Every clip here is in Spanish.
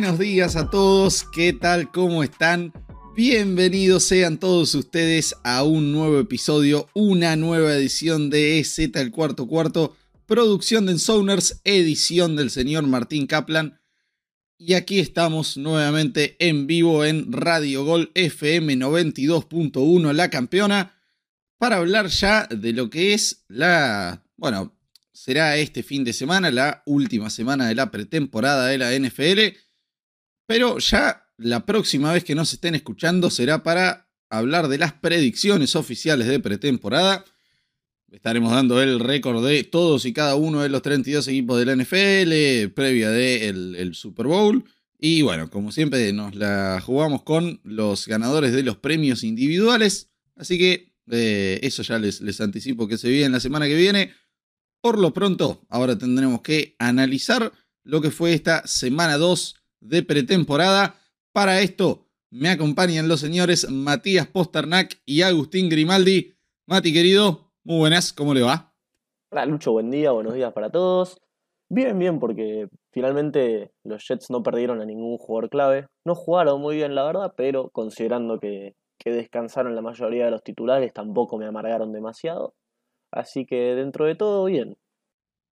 Buenos días a todos, ¿qué tal? ¿Cómo están? Bienvenidos sean todos ustedes a un nuevo episodio, una nueva edición de EZ el cuarto cuarto, producción de Ensoners, edición del señor Martín Kaplan. Y aquí estamos nuevamente en vivo en Radio Gol FM 92.1, la campeona, para hablar ya de lo que es la, bueno, será este fin de semana, la última semana de la pretemporada de la NFL. Pero ya la próxima vez que nos estén escuchando será para hablar de las predicciones oficiales de pretemporada. Estaremos dando el récord de todos y cada uno de los 32 equipos de la NFL, previa del el Super Bowl. Y bueno, como siempre, nos la jugamos con los ganadores de los premios individuales. Así que eh, eso ya les, les anticipo que se viene la semana que viene. Por lo pronto, ahora tendremos que analizar lo que fue esta semana 2 de pretemporada. Para esto me acompañan los señores Matías Posternak y Agustín Grimaldi. Mati, querido, muy buenas, ¿cómo le va? Hola, Lucho, buen día, buenos días para todos. Bien, bien, porque finalmente los Jets no perdieron a ningún jugador clave. No jugaron muy bien, la verdad, pero considerando que, que descansaron la mayoría de los titulares, tampoco me amargaron demasiado. Así que dentro de todo, bien.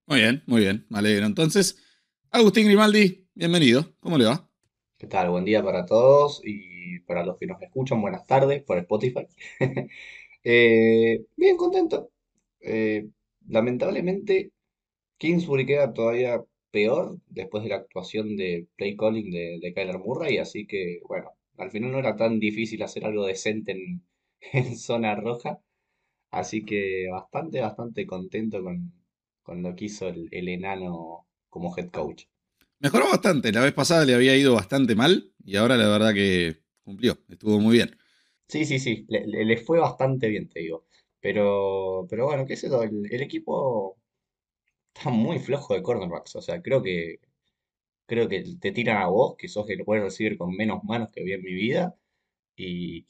Muy bien, muy bien, me alegro. Entonces, Agustín Grimaldi, bienvenido. ¿Cómo le va? ¿Qué tal? Buen día para todos y para los que nos escuchan, buenas tardes por Spotify. Eh, bien contento. Eh, lamentablemente, Kingsbury queda todavía peor después de la actuación de play calling de, Kyler Murray, así que bueno, al final no era tan difícil hacer algo decente en, en zona roja. Así que bastante, bastante contento con, con lo que hizo el, el enano como head coach. Mejoró bastante. La vez pasada le había ido bastante mal y ahora la verdad que cumplió. Estuvo muy bien. Sí, sí, sí. Le, le- le fue bastante bien, te digo. Pero, pero bueno, qué sé yo, el, el equipo está muy flojo de cornerbacks. O sea, creo que, creo que te tiran a vos, que sos el puedes recibir con menos manos que vi en mi vida. Y,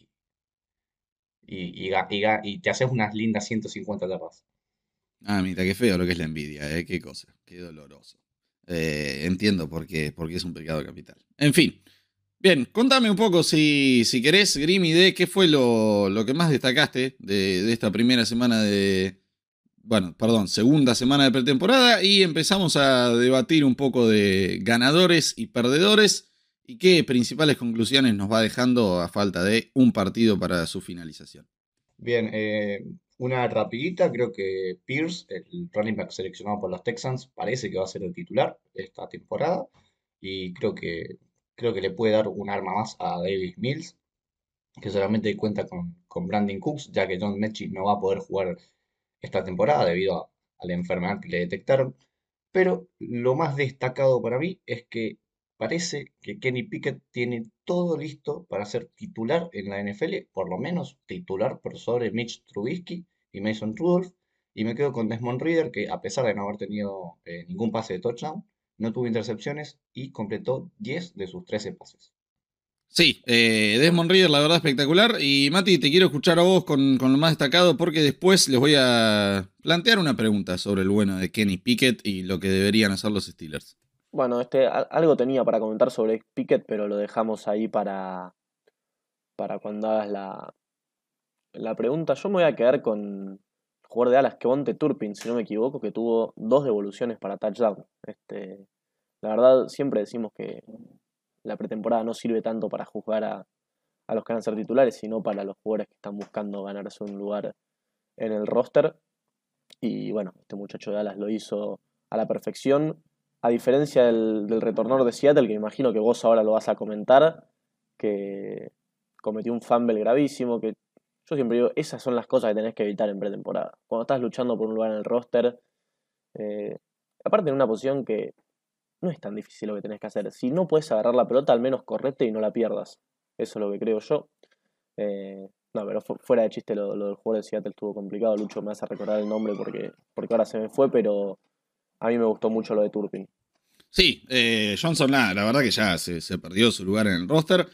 y, y, y te haces unas lindas 150 yardas. Ah, mira, qué feo lo que es la envidia, ¿eh? Qué cosa, qué doloroso. Eh, entiendo por qué, por qué es un pecado capital. En fin. Bien, contame un poco si, si querés, Grimy, de qué fue lo, lo que más destacaste de, de esta primera semana de. Bueno, perdón, segunda semana de pretemporada y empezamos a debatir un poco de ganadores y perdedores y qué principales conclusiones nos va dejando a falta de un partido para su finalización. Bien, eh, una rapidita, creo que Pierce, el running back seleccionado por los Texans, parece que va a ser el titular esta temporada y creo que, creo que le puede dar un arma más a Davis Mills, que solamente cuenta con, con Brandon Cooks, ya que John Mechie no va a poder jugar esta temporada debido a, a la enfermedad que le detectaron. Pero lo más destacado para mí es que parece que Kenny Pickett tiene todo listo para ser titular en la NFL, por lo menos titular por sobre Mitch Trubisky y Mason Rudolph. Y me quedo con Desmond Reader, que a pesar de no haber tenido eh, ningún pase de touchdown, no tuvo intercepciones y completó 10 de sus 13 pases. Sí, eh, Desmond Reader, la verdad espectacular. Y Mati, te quiero escuchar a vos con, con lo más destacado porque después les voy a plantear una pregunta sobre el bueno de Kenny Pickett y lo que deberían hacer los Steelers. Bueno, este, algo tenía para comentar sobre Pickett, pero lo dejamos ahí para, para cuando hagas la, la pregunta. Yo me voy a quedar con el jugador de alas, Kevonte Turpin, si no me equivoco, que tuvo dos devoluciones para touchdown. Este, la verdad, siempre decimos que la pretemporada no sirve tanto para juzgar a, a los que van a ser titulares, sino para los jugadores que están buscando ganarse un lugar en el roster. Y bueno, este muchacho de Dallas lo hizo a la perfección. A diferencia del, del retornador de Seattle, que me imagino que vos ahora lo vas a comentar, que cometió un fumble gravísimo, que yo siempre digo, esas son las cosas que tenés que evitar en pretemporada. Cuando estás luchando por un lugar en el roster, eh, aparte en una posición que no es tan difícil lo que tenés que hacer. Si no puedes agarrar la pelota, al menos correte y no la pierdas. Eso es lo que creo yo. Eh, no, pero fu- fuera de chiste, lo, lo del jugador de Seattle estuvo complicado. Lucho me hace recordar el nombre porque, porque ahora se me fue, pero a mí me gustó mucho lo de Turpin. Sí, eh, Johnson, nada, la verdad que ya se, perdió su lugar en el roster.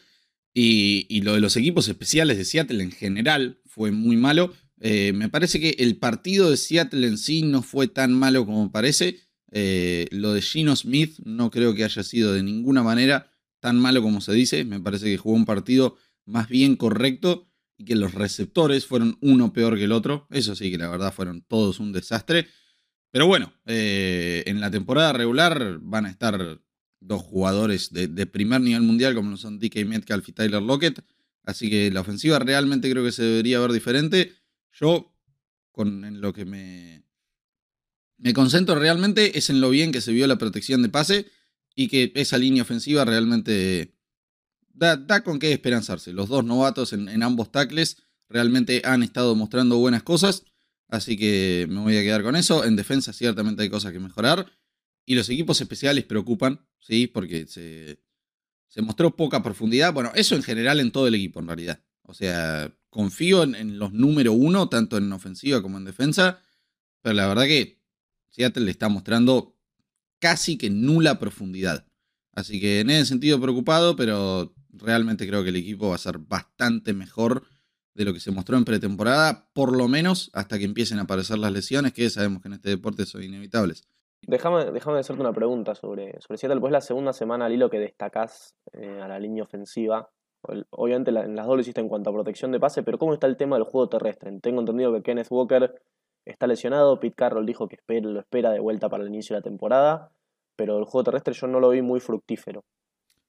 Y, y lo de los equipos especiales de Seattle en general fue muy malo. Eh, me parece que el partido de Seattle en sí no fue tan malo como parece. Eh, lo de Gino Smith no creo que haya sido de ninguna manera tan malo como se dice. Me parece que jugó un partido más bien correcto y que los receptores fueron uno peor que el otro. Eso sí que la verdad fueron todos un desastre. Pero bueno, eh, en la temporada regular van a estar dos jugadores de, primer nivel mundial como lo son DK Metcalf y Tyler Lockett. Así que la ofensiva realmente creo que se debería ver diferente. Yo, con en lo que me, me concentro realmente es en lo bien que se vio la protección de pase y que esa línea ofensiva realmente da, con qué esperanzarse. Los dos novatos en, en, ambos tackles realmente han estado mostrando buenas cosas, así que me voy a quedar con eso. En defensa ciertamente hay cosas que mejorar y los equipos especiales preocupan, ¿sí? Porque se, se mostró poca profundidad. Bueno, eso en general en todo el equipo en realidad. O sea, confío en, los número uno, tanto en ofensiva como en defensa, pero la verdad que Seattle le está mostrando casi que nula profundidad. Así que en ese sentido preocupado, pero realmente creo que el equipo va a ser bastante mejor de lo que se mostró en pretemporada, por lo menos hasta que empiecen a aparecer las lesiones, que sabemos que en este deporte son inevitables. Déjame, hacerte una pregunta sobre, sobre Seattle, pues la segunda semana al hilo que destacás eh, a la línea ofensiva. Obviamente en las dobles hiciste en cuanto a protección de pase, pero ¿cómo está el tema del juego terrestre? Tengo entendido que Kenneth Walker está lesionado, Pete Carroll dijo que lo espera de vuelta para el inicio de la temporada, pero el juego terrestre yo no lo vi muy fructífero.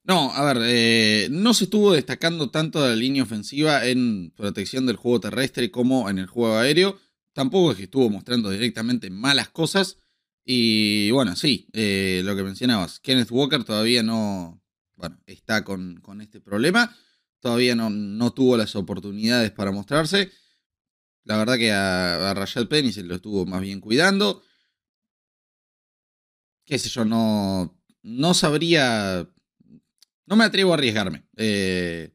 No, a ver, eh, no se estuvo destacando tanto la línea ofensiva en protección del juego terrestre como en el juego aéreo. Tampoco es que estuvo mostrando directamente malas cosas. Y bueno, sí, eh, lo que mencionabas, Kenneth Walker todavía no, está con, este problema. Todavía no, no, tuvo las oportunidades para mostrarse. La verdad que a, a Rashad Penny se lo estuvo más bien cuidando. Qué sé yo, no, no sabría no me atrevo a arriesgarme. Eh,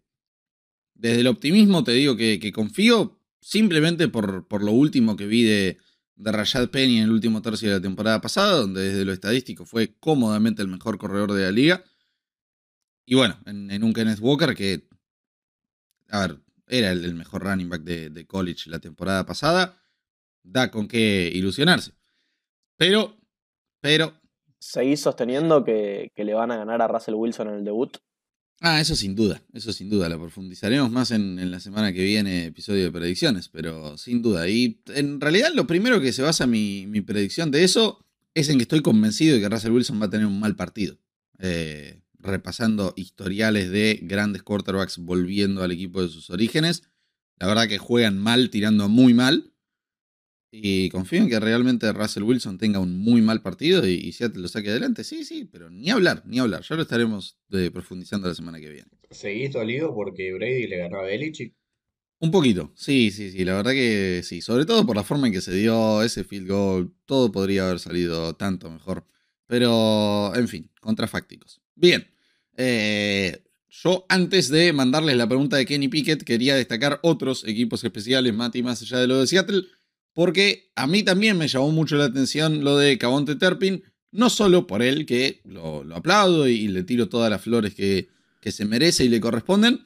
desde el optimismo te digo que, confío simplemente por, lo último que vi de, de Rashad Penny en el último tercio de la temporada pasada, donde desde lo estadístico fue cómodamente el mejor corredor de la liga. Y bueno, en, un Kenneth Walker que, a ver, era el, mejor running back de, de college la temporada pasada, da con qué ilusionarse. Pero, pero, ¿Seguís sosteniendo que, le van a ganar a Russell Wilson en el debut? Ah, eso sin duda, eso sin duda. Lo profundizaremos más en, la semana que viene, episodio de predicciones, pero sin duda. Y en realidad lo primero que se basa mi, mi predicción de eso es en que estoy convencido de que Russell Wilson va a tener un mal partido. Eh, repasando historiales de grandes quarterbacks volviendo al equipo de sus orígenes. La verdad que juegan mal, tirando muy mal. Y confío en que realmente Russell Wilson tenga un muy mal partido y, y Seattle lo saque adelante. Sí, sí, pero ni hablar, ni hablar. Ya lo estaremos eh, profundizando la semana que viene. ¿Seguís dolido porque Brady le ganó a Belichick? Un poquito, sí, sí, sí, la verdad que sí. Sobre todo por la forma en que se dio ese field goal. Todo podría haber salido tanto mejor. Pero, en fin, contrafácticos. Bien. Eh, yo antes de mandarles la pregunta de Kenny Pickett quería destacar otros equipos especiales, Mati, más allá de lo de Seattle porque a mí también me llamó mucho la atención lo de Cabonte Terpin, no solo por él, que lo, aplaudo y, le tiro todas las flores que, que se merece y le corresponden,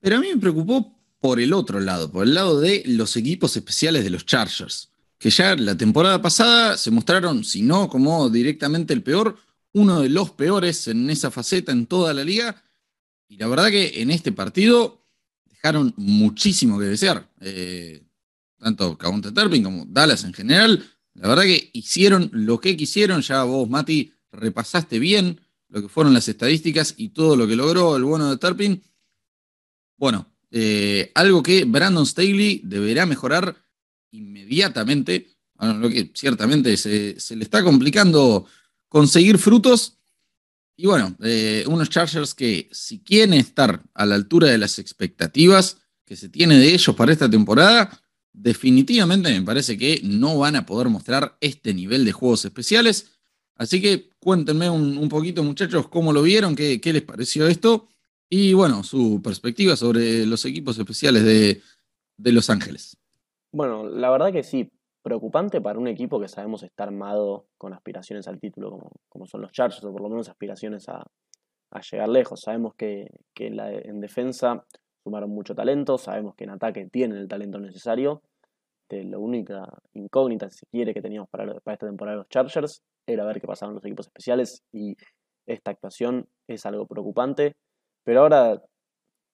pero a mí me preocupó por el otro lado, por el lado de los equipos especiales de los Chargers, que ya la temporada pasada se mostraron, si no como directamente el peor, uno de los peores en esa faceta en toda la liga. Y la verdad que en este partido dejaron muchísimo que desear. Eh, tanto Cabonte Terpin como Dallas en general, la verdad que hicieron lo que quisieron, ya vos, Mati, repasaste bien lo que fueron las estadísticas y todo lo que logró el bueno de Terpin. Bueno, eh, algo que Brandon Staley deberá mejorar inmediatamente, lo que ciertamente se, le está complicando conseguir frutos. Y bueno, eh, unos Chargers que si quieren estar a la altura de las expectativas que se tiene de ellos para esta temporada, definitivamente me parece que no van a poder mostrar este nivel de juegos especiales. Así que cuéntenme un, poquito, muchachos, cómo lo vieron, qué, les pareció esto y, bueno, su perspectiva sobre los equipos especiales de, Los Ángeles. Bueno, la verdad que sí, preocupante para un equipo que sabemos está armado con aspiraciones al título, como, son los Chargers, o por lo menos aspiraciones a, llegar lejos. Sabemos que, en defensa sumaron mucho talento, sabemos que en ataque tienen el talento necesario. De la única incógnita, si quiere, que teníamos para, esta temporada de los Chargers era ver qué pasaba en los equipos especiales y esta actuación es algo preocupante. Pero ahora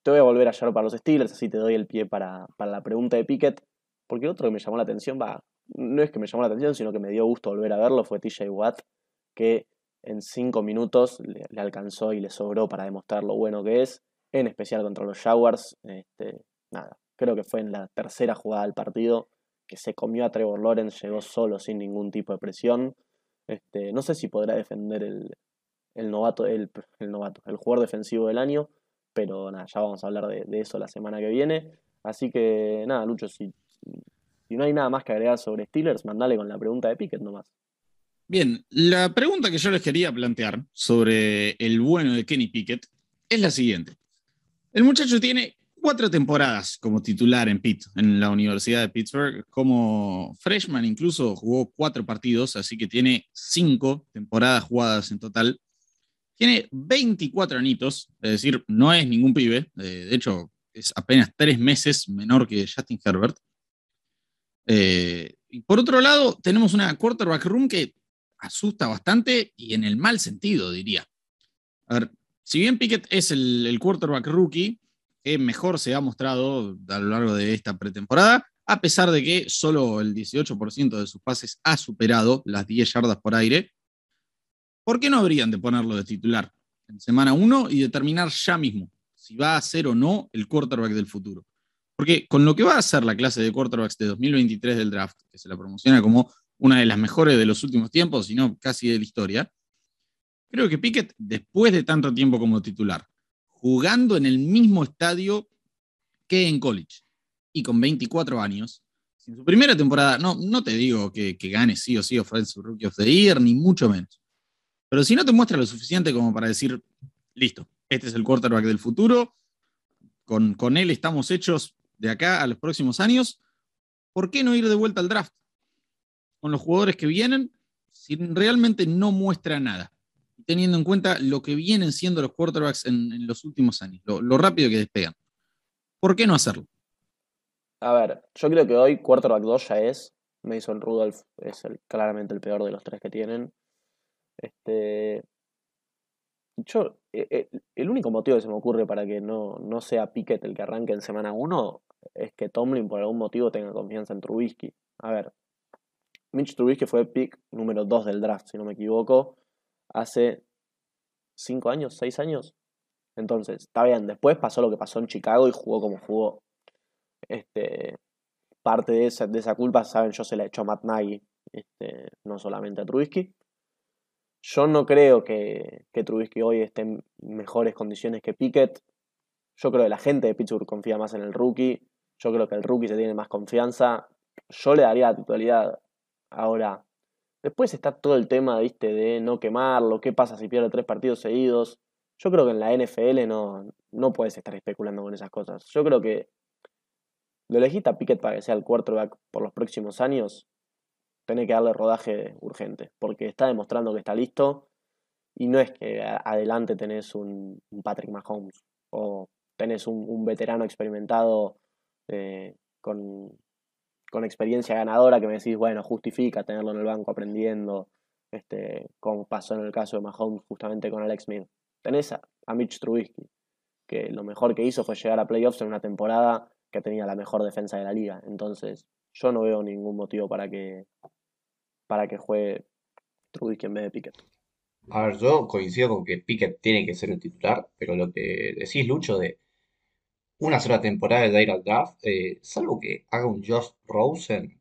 te voy a volver a llevar para los Steelers, así te doy el pie para, la pregunta de Pickett. Porque otro que me llamó la atención, va, no es que me llamó la atención, sino que me dio gusto volver a verlo, fue TJ Watt, que en cinco minutos le, alcanzó y le sobró para demostrar lo bueno que es, en especial contra los Jaguars. Este, nada, creo que fue en la tercera jugada del partido que se comió a Trevor Lawrence, llegó solo sin ningún tipo de presión. Este, no sé si podrá defender el, novato, el, novato, el jugador defensivo del año, pero nada, ya vamos a hablar de, eso la semana que viene. Así que nada, Lucho, si, si no hay nada más que agregar sobre Steelers, mandale con la pregunta de Pickett nomás. Bien, la pregunta que yo les quería plantear sobre el bueno de Kenny Pickett es la siguiente. El muchacho tiene cuatro temporadas como titular en Pitt, en la Universidad de Pittsburgh. Como freshman incluso jugó cuatro partidos, así que tiene cinco temporadas jugadas en total. Tiene 24 añitos, es decir, no es ningún pibe. Eh, de hecho, es apenas tres meses menor que Justin Herbert. Eh, y por otro lado, tenemos una quarterback room que asusta bastante y en el mal sentido, diría. A ver, si bien Pickett es el, quarterback rookie que mejor se ha mostrado a lo largo de esta pretemporada, a pesar de que solo el 18% de sus pases ha superado las 10 yardas por aire, ¿por qué no habrían de ponerlo de titular en semana 1 y determinar ya mismo si va a ser o no el quarterback del futuro? Porque con lo que va a ser la clase de quarterbacks de 2023 del draft, que se la promociona como una de las mejores de los últimos tiempos, si no casi de la historia, creo que Pickett, después de tanto tiempo como titular, jugando en el mismo estadio que en college y con 24 años, en su primera temporada, no, no te digo que, gane sí o sí Offensive Rookie of the Year, ni mucho menos. Pero si no te muestra lo suficiente como para decir, listo, este es el quarterback del futuro, con, con él estamos hechos de acá a los próximos años, ¿por qué no ir de vuelta al draft? Con los jugadores que vienen, si realmente no muestra nada teniendo en cuenta lo que vienen siendo los quarterbacks en, los últimos años, lo, rápido que despegan. ¿Por qué no hacerlo? A ver, yo creo que hoy quarterback 2 ya es. Mason Rudolph es claramente el peor de los tres que tienen. Este, yo, e, e, el único motivo que se me ocurre para que no, no sea Pickett el que arranque en semana 1 es que Tomlin por algún motivo tenga confianza en Trubisky. A ver, Mitch Trubisky fue pick número 2 del draft, si no me equivoco hace cinco años, seis años. Entonces, está bien, después pasó lo que pasó en Chicago y jugó como jugó. Este, parte de esa, de esa culpa, saben, yo se la he hecho a Matt Nagy, este, no solamente a Trubisky. Yo no creo que, que Trubisky hoy esté en mejores condiciones que Pickett. Yo creo que la gente de Pittsburgh confía más en el rookie. Yo creo que el rookie se tiene más confianza. Yo le daría la titularidad ahora Después está todo el tema, viste, de no quemarlo, qué pasa si pierde tres partidos seguidos. Yo creo que en la NFL no, no puedes estar especulando con esas cosas. Yo creo que lo elegiste a Pickett para que sea el quarterback por los próximos años, tenés que darle rodaje urgente, porque está demostrando que está listo y no es que adelante tenés un, Patrick Mahomes o tenés un, veterano experimentado eh, con, con experiencia ganadora que me decís, bueno, justifica tenerlo en el banco aprendiendo, este, como pasó en el caso de Mahomes justamente con Alex Smith. Tenés a, Mitch Trubisky, que lo mejor que hizo fue llegar a playoffs en una temporada que tenía la mejor defensa de la liga. Entonces, yo no veo ningún motivo para que, para que juegue Trubisky en vez de Pickett. A ver, yo coincido con que Pickett tiene que ser el titular, pero lo que decís, Lucho, de una sola temporada de ir al draft, eh, salvo que haga un Josh Rosen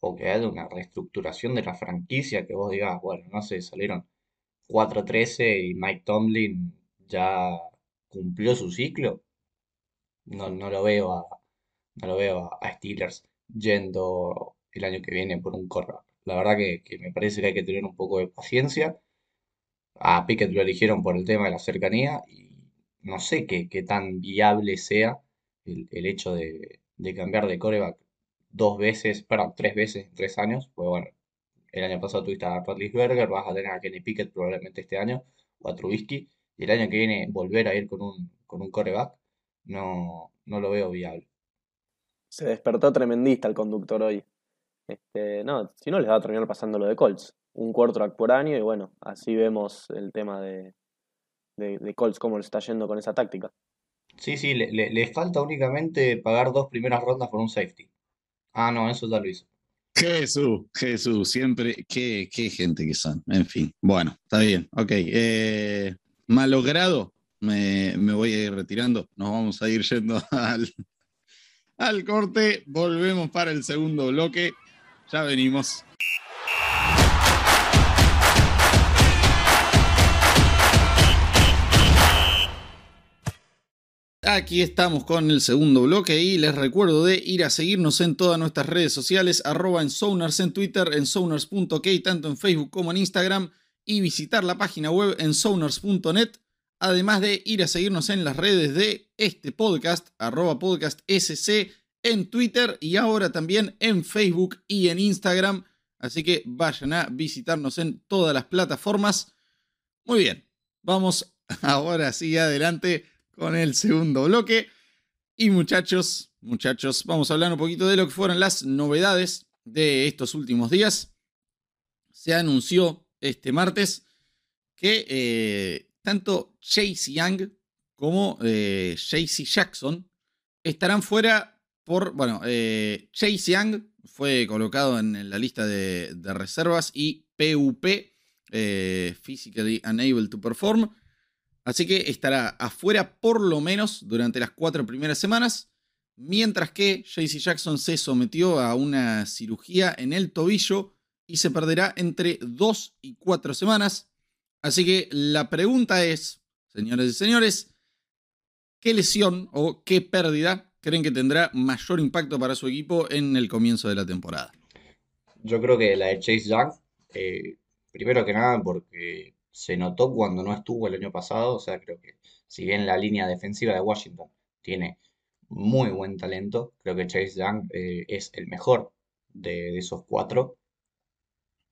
o que haya una reestructuración de la franquicia que vos digas, bueno, no sé, salieron 4-13 y Mike Tomlin ya cumplió su ciclo. No, no lo veo a, no lo veo a, Steelers yendo el año que viene por un corner. La verdad que, que, me parece que hay que tener un poco de paciencia. A Pickett lo eligieron por el tema de la cercanía y no sé qué, tan viable sea el, hecho de, cambiar de coreback dos veces, perdón, tres veces en tres años. Pues bueno, el año pasado tuviste a Berger, vas a tener a Kenny Pickett probablemente este año, o a Trubisky, y el año que viene volver a ir con un, con un coreback, no, no lo veo viable. Se despertó tremendista el conductor hoy. Este, no, si no les va a terminar pasando lo de Colts. un quarterback por año y bueno, así vemos el tema de, de, Colts, cómo le está yendo con esa táctica. Sí, sí, le, le, falta únicamente pagar dos primeras rondas por un safety. Ah, no, eso ya lo hizo. Jesús, Jesús, siempre, qué, qué gente que son. En fin, bueno, está bien, ok. Eh, malogrado, me, me, voy a ir retirando. Nos vamos a ir yendo al, al corte. Volvemos para el segundo bloque. Ya venimos. Aquí estamos con el segundo bloque y les recuerdo de ir a seguirnos en todas nuestras redes sociales, arroba en Sonars en Twitter, en Sonars.ok, tanto en Facebook como en Instagram, y visitar la página web en Sonars.net, además de ir a seguirnos en las redes de este podcast, arroba podcast SC, en Twitter y ahora también en Facebook y en Instagram. Así que vayan a visitarnos en todas las plataformas. Muy bien, vamos ahora sí adelante con el segundo bloque. Y muchachos, muchachos, vamos a hablar un poquito de lo que fueron las novedades de estos últimos días. Se anunció este martes que eh, tanto Chase Young como eh, JC Jackson estarán fuera por, bueno, eh, Chase Young fue colocado en, la lista de, de, reservas y PUP, Physically Unable to Perform, Así que estará afuera por lo menos durante las cuatro primeras semanas, mientras que JC Jackson se sometió a una cirugía en el tobillo y se perderá entre dos y cuatro semanas. Así que la pregunta es, señores y señores, ¿qué lesión o qué pérdida creen que tendrá mayor impacto para su equipo en el comienzo de la temporada? Yo creo que la de Chase Young, eh, primero que nada porque se notó cuando no estuvo el año pasado, o sea, creo que si bien la línea defensiva de Washington tiene muy buen talento, creo que Chase Young eh, es el mejor de, esos cuatro.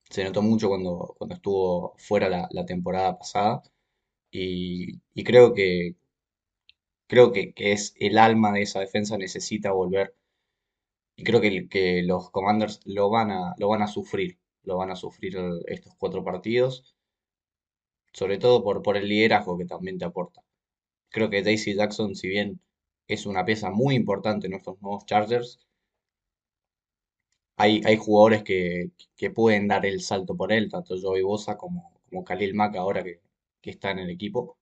Se notó mucho cuando, cuando estuvo fuera la, temporada pasada y, creo que creo que, es el alma de esa defensa, necesita volver. Y creo que, que los Commanders lo van, a, lo van a sufrir, lo van a sufrir estos cuatro partidos sobre todo por, por el liderazgo que también te aporta. Creo que Daisy Jackson, si bien es una pieza muy importante en nuestros nuevos Chargers, hay, hay jugadores que, pueden dar el salto por él, tanto Joey Bosa como, como Khalil Mack ahora que, está en el equipo.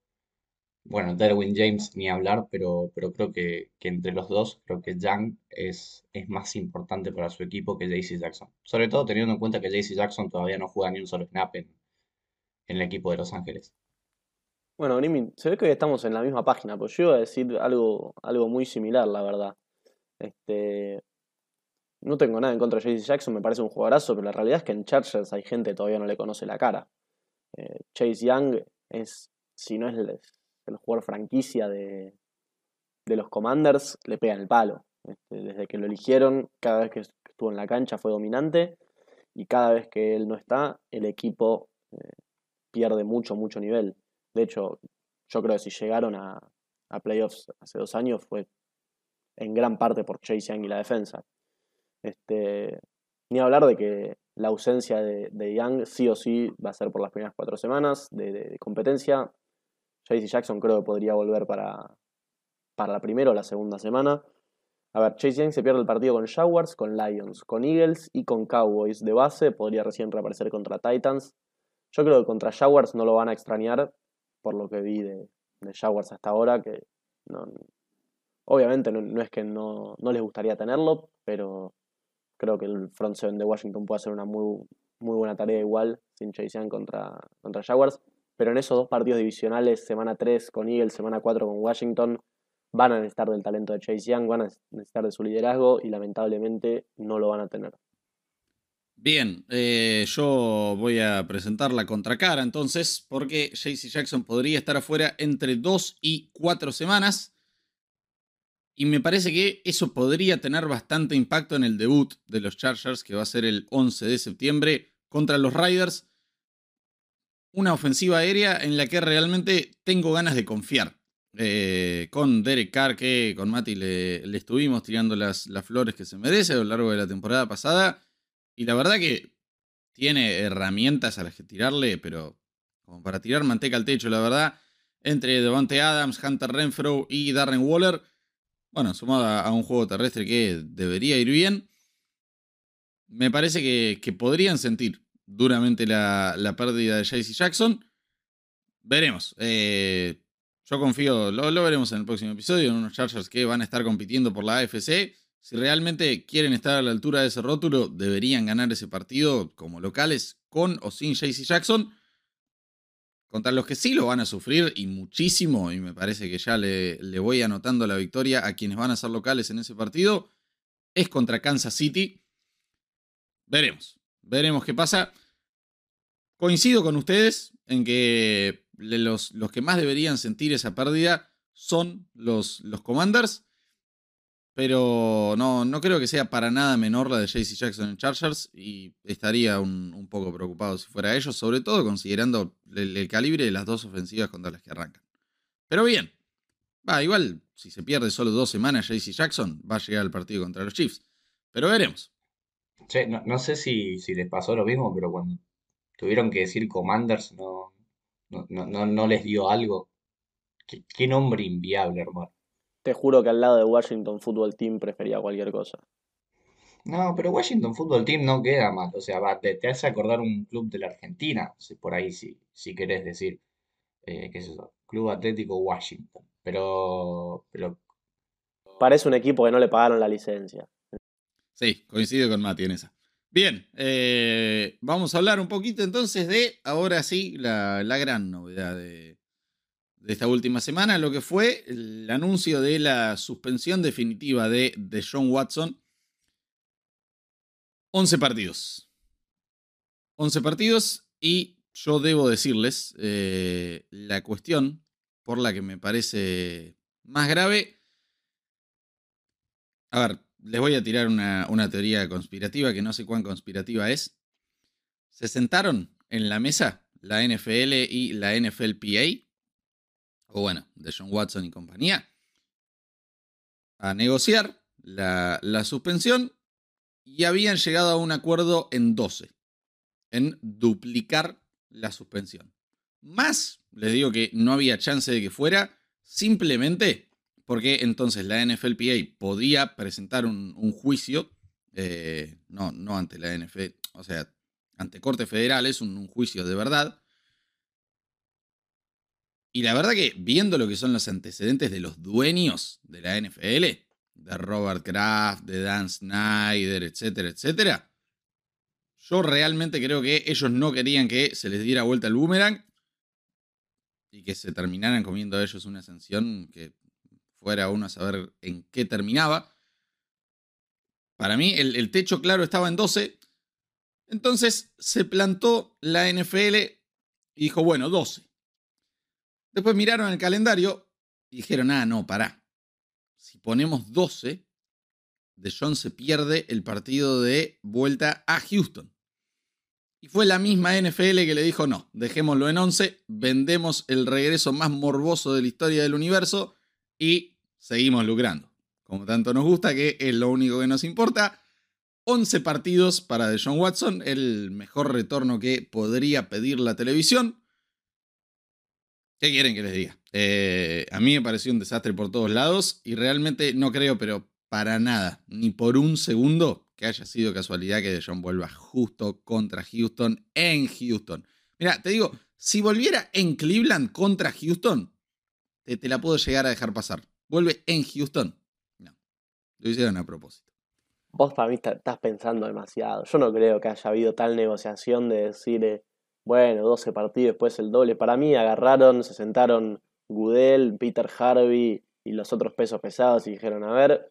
Bueno, Derwin James ni hablar, pero, pero creo que, entre los dos, creo que Young es, es más importante para su equipo que JC Jackson. Sobre todo teniendo en cuenta que JC Jackson todavía no juega ni un solo snap en, en el equipo de Los Ángeles. Bueno, Grimi, se ve que hoy estamos en la misma página, pues yo iba a decir algo, algo muy similar, la verdad. Este, no tengo nada en contra de Chase Jackson, me parece un jugadorazo, pero la realidad es que en Chargers hay gente que todavía no le conoce la cara. Eh, Chase Young es, si no es el, jugador franquicia de, de, los Commanders, le pega el palo. Este, desde que lo eligieron, cada vez que estuvo en la cancha fue dominante y cada vez que él no está, el equipo eh, pierde mucho, mucho nivel. De hecho, yo creo que si llegaron a, playoffs hace dos años fue en gran parte por Chase Young y la defensa. Este, ni hablar de que la ausencia de, Young sí o sí va a ser por las primeras cuatro semanas de, competencia. Chase Jackson creo que podría volver para, para la primera o la segunda semana. A ver, Chase Young se pierde el partido con Jaguars, con Lions, con Eagles y con Cowboys de base. Podría recién reaparecer contra Titans. Yo creo que contra Jaguars no lo van a extrañar por lo que vi de, Jaguars hasta ahora, que no, obviamente no, es que no, les gustaría tenerlo, pero creo que el front seven de Washington puede hacer una muy, muy buena tarea igual sin Chase Young contra, contra Jaguars. Pero en esos dos partidos divisionales, semana 3 con Eagles, semana 4 con Washington, van a necesitar del talento de Chase Young, van a necesitar de su liderazgo y lamentablemente no lo van a tener. Bien, eh, yo voy a presentar la contracara entonces, porque JC Jackson podría estar afuera entre dos y cuatro semanas. Y me parece que eso podría tener bastante impacto en el debut de los Chargers, que va a ser el 11 de septiembre contra los Riders. Una ofensiva aérea en la que realmente tengo ganas de confiar. Eh, con Derek Carr, que con Mati le, estuvimos tirando las, las flores que se merece a lo largo de la temporada pasada y la verdad que tiene herramientas a las que tirarle, pero como para tirar manteca al techo, la verdad. Entre Devante Adams, Hunter Renfro y Darren Waller. Bueno, sumado a un juego terrestre que debería ir bien. Me parece que, podrían sentir duramente la, pérdida de JC Jackson. Veremos. Eh, yo confío, lo, lo, veremos en el próximo episodio, en unos Chargers que van a estar compitiendo por la AFC. Si realmente quieren estar a la altura de ese rótulo, deberían ganar ese partido como locales, con o sin JC Jackson. Contra los que sí lo van a sufrir y muchísimo, y me parece que ya le, voy anotando la victoria a quienes van a ser locales en ese partido, es contra Kansas City. Veremos, veremos qué pasa. Coincido con ustedes en que los, los que más deberían sentir esa pérdida son los, los Commanders. Pero no, no creo que sea para nada menor la de JC Jackson en Chargers y estaría un, poco preocupado si fuera ellos, sobre todo considerando el, calibre de las dos ofensivas contra las que arrancan. Pero bien, va, igual si se pierde solo dos semanas JC Jackson, va a llegar al partido contra los Chiefs. Pero veremos. no, sé si, si, les pasó lo mismo, pero cuando tuvieron que decir Commanders, no, no, no, no les dio algo. ¿Qué, qué nombre inviable, hermano. Te juro que al lado de Washington Football Team prefería cualquier cosa. No, pero Washington Football Team no queda mal. O sea, te, hace acordar un club de la Argentina, por ahí si, si querés decir. Eh, ¿Qué es eso? Club Atlético Washington. Pero, pero. Parece un equipo que no le pagaron la licencia. Sí, coincido con Mati en esa. Bien, eh, vamos a hablar un poquito entonces de, ahora sí, la, la gran novedad de, de esta última semana, lo que fue el anuncio de la suspensión definitiva de, de John Watson. 11 partidos. 11 partidos y yo debo decirles eh, la cuestión por la que me parece más grave. A ver, les voy a tirar una, una teoría conspirativa que no sé cuán conspirativa es. Se sentaron en la mesa la NFL y la NFLPA o bueno, de John Watson y compañía, a negociar la, suspensión y habían llegado a un acuerdo en 12, en duplicar la suspensión. Más, les digo que no había chance de que fuera, simplemente porque entonces la NFLPA podía presentar un, juicio, eh, no, no ante la NFL, o sea, ante Corte Federal, es un juicio de verdad, y la verdad que viendo lo que son los antecedentes de los dueños de la NFL, de Robert Kraft, de Dan Snyder, etcétera, etcétera, yo realmente creo que ellos no querían que se les diera vuelta el boomerang y que se terminaran comiendo a ellos una sanción que fuera uno a saber en qué terminaba. Para mí el, el techo claro estaba en 12. Entonces se plantó la NFL y dijo, bueno, 12. Después miraron el calendario y dijeron, ah, no, pará. Si ponemos 12, de John se pierde el partido de vuelta a Houston. Y fue la misma NFL que le dijo, no, dejémoslo en 11, vendemos el regreso más morboso de la historia del universo y seguimos lucrando. Como tanto nos gusta, que es lo único que nos importa. 11 partidos para Deshaun Watson, el mejor retorno que podría pedir la televisión. ¿Qué quieren que les diga? Eh, a mí me pareció un desastre por todos lados y realmente no creo, pero para nada, ni por un segundo, que haya sido casualidad que John vuelva justo contra Houston en Houston. Mira, te digo, si volviera en Cleveland contra Houston, te, la puedo llegar a dejar pasar. Vuelve en Houston. No, lo hicieron a propósito. Vos para mí estás pensando demasiado. Yo no creo que haya habido tal negociación de decir, eh, bueno, 12 partidos, después el doble. Para mí agarraron, se sentaron Goodell, Peter Harvey y los otros pesos pesados y dijeron, a ver,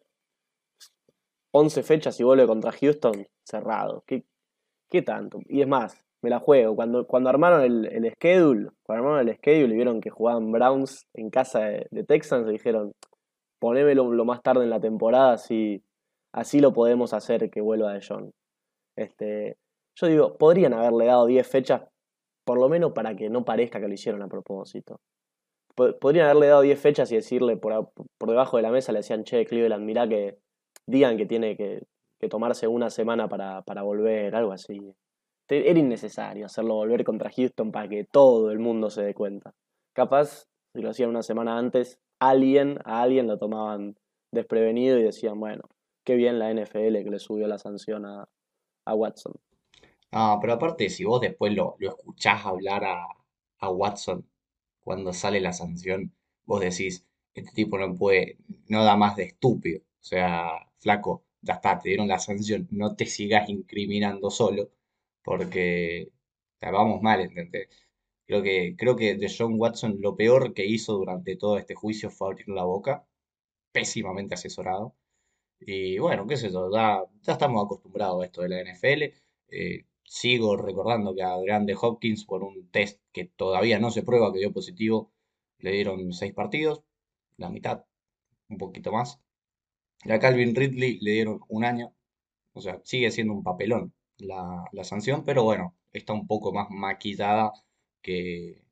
11 fechas y vuelve contra Houston, cerrado. ¿Qué, qué tanto? Y es más, me la juego. Cuando, cuando armaron el, el, schedule, cuando armaron el schedule y vieron que jugaban Browns en casa de, Texans, dijeron, ponémelo lo más tarde en la temporada, así, así lo podemos hacer que vuelva de John. Este, yo digo, podrían haberle dado 10 fechas por lo menos para que no parezca que lo hicieron a propósito. Podrían haberle dado 10 fechas y decirle por, por, debajo de la mesa, le decían, che, Cleveland, mirá que digan que tiene que, tomarse una semana para, volver, algo así. era innecesario hacerlo volver contra Houston para que todo el mundo se dé cuenta. Capaz, si lo hacían una semana antes, alguien, a alguien lo tomaban desprevenido y decían, bueno, qué bien la NFL que le subió la sanción a, a Watson. Ah, pero aparte, si vos después lo, lo escuchás hablar a, a Watson cuando sale la sanción, vos decís, este tipo no puede, no da más de estúpido. O sea, flaco, ya está, te dieron la sanción, no te sigas incriminando solo, porque o vamos mal, ¿entendés? Creo que, creo que de John Watson lo peor que hizo durante todo este juicio fue abrir la boca, pésimamente asesorado. Y bueno, qué sé yo, ya, ya estamos acostumbrados a esto de la NFL. Eh, sigo recordando que a Grande Hopkins, por un test que todavía no se prueba que dio positivo, le dieron seis partidos, la mitad, un poquito más. A Calvin Ridley le dieron un año, o sea, sigue siendo un papelón la, la sanción, pero bueno, está un poco más maquillada que,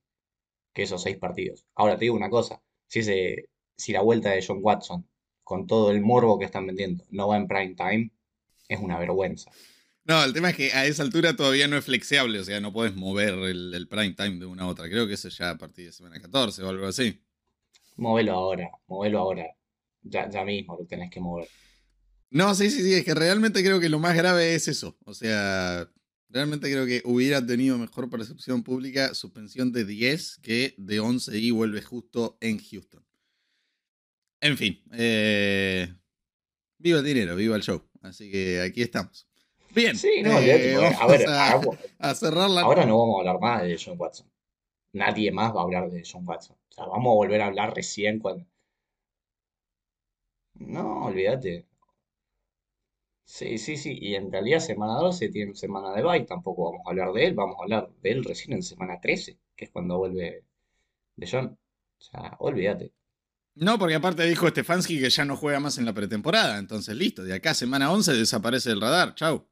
que esos seis partidos. Ahora te digo una cosa, si, ese, si la vuelta de John Watson, con todo el morbo que están vendiendo, no va en prime time, es una vergüenza. No, el tema es que a esa altura todavía no es flexible, o sea, no puedes mover el, prime time de una a otra. Creo que eso ya a partir de semana 14 o algo así. Móvelo ahora, móvelo ahora. Ya, ya mismo lo tenés que mover. No, sí, sí, sí, es que realmente creo que lo más grave es eso. O sea, realmente creo que hubiera tenido mejor percepción pública suspensión de 10 que de 11 y vuelve justo en Houston. En fin, eh, viva el dinero, viva el show. Así que aquí estamos. Bien. Sí, no, eh, a ver, a, cerrar la... ahora no vamos a hablar más de John Watson. Nadie más va a hablar de John Watson. O sea, vamos a volver a hablar recién cuando. No, olvídate. Sí, sí, sí. Y en realidad semana 12 tiene semana de bye. Tampoco vamos a hablar de él. Vamos a hablar de él recién en semana 13, que es cuando vuelve de John. O sea, olvídate. No, porque aparte dijo Stefanski que ya no juega más en la pretemporada. Entonces, listo. De acá semana 11 desaparece el radar. Chau.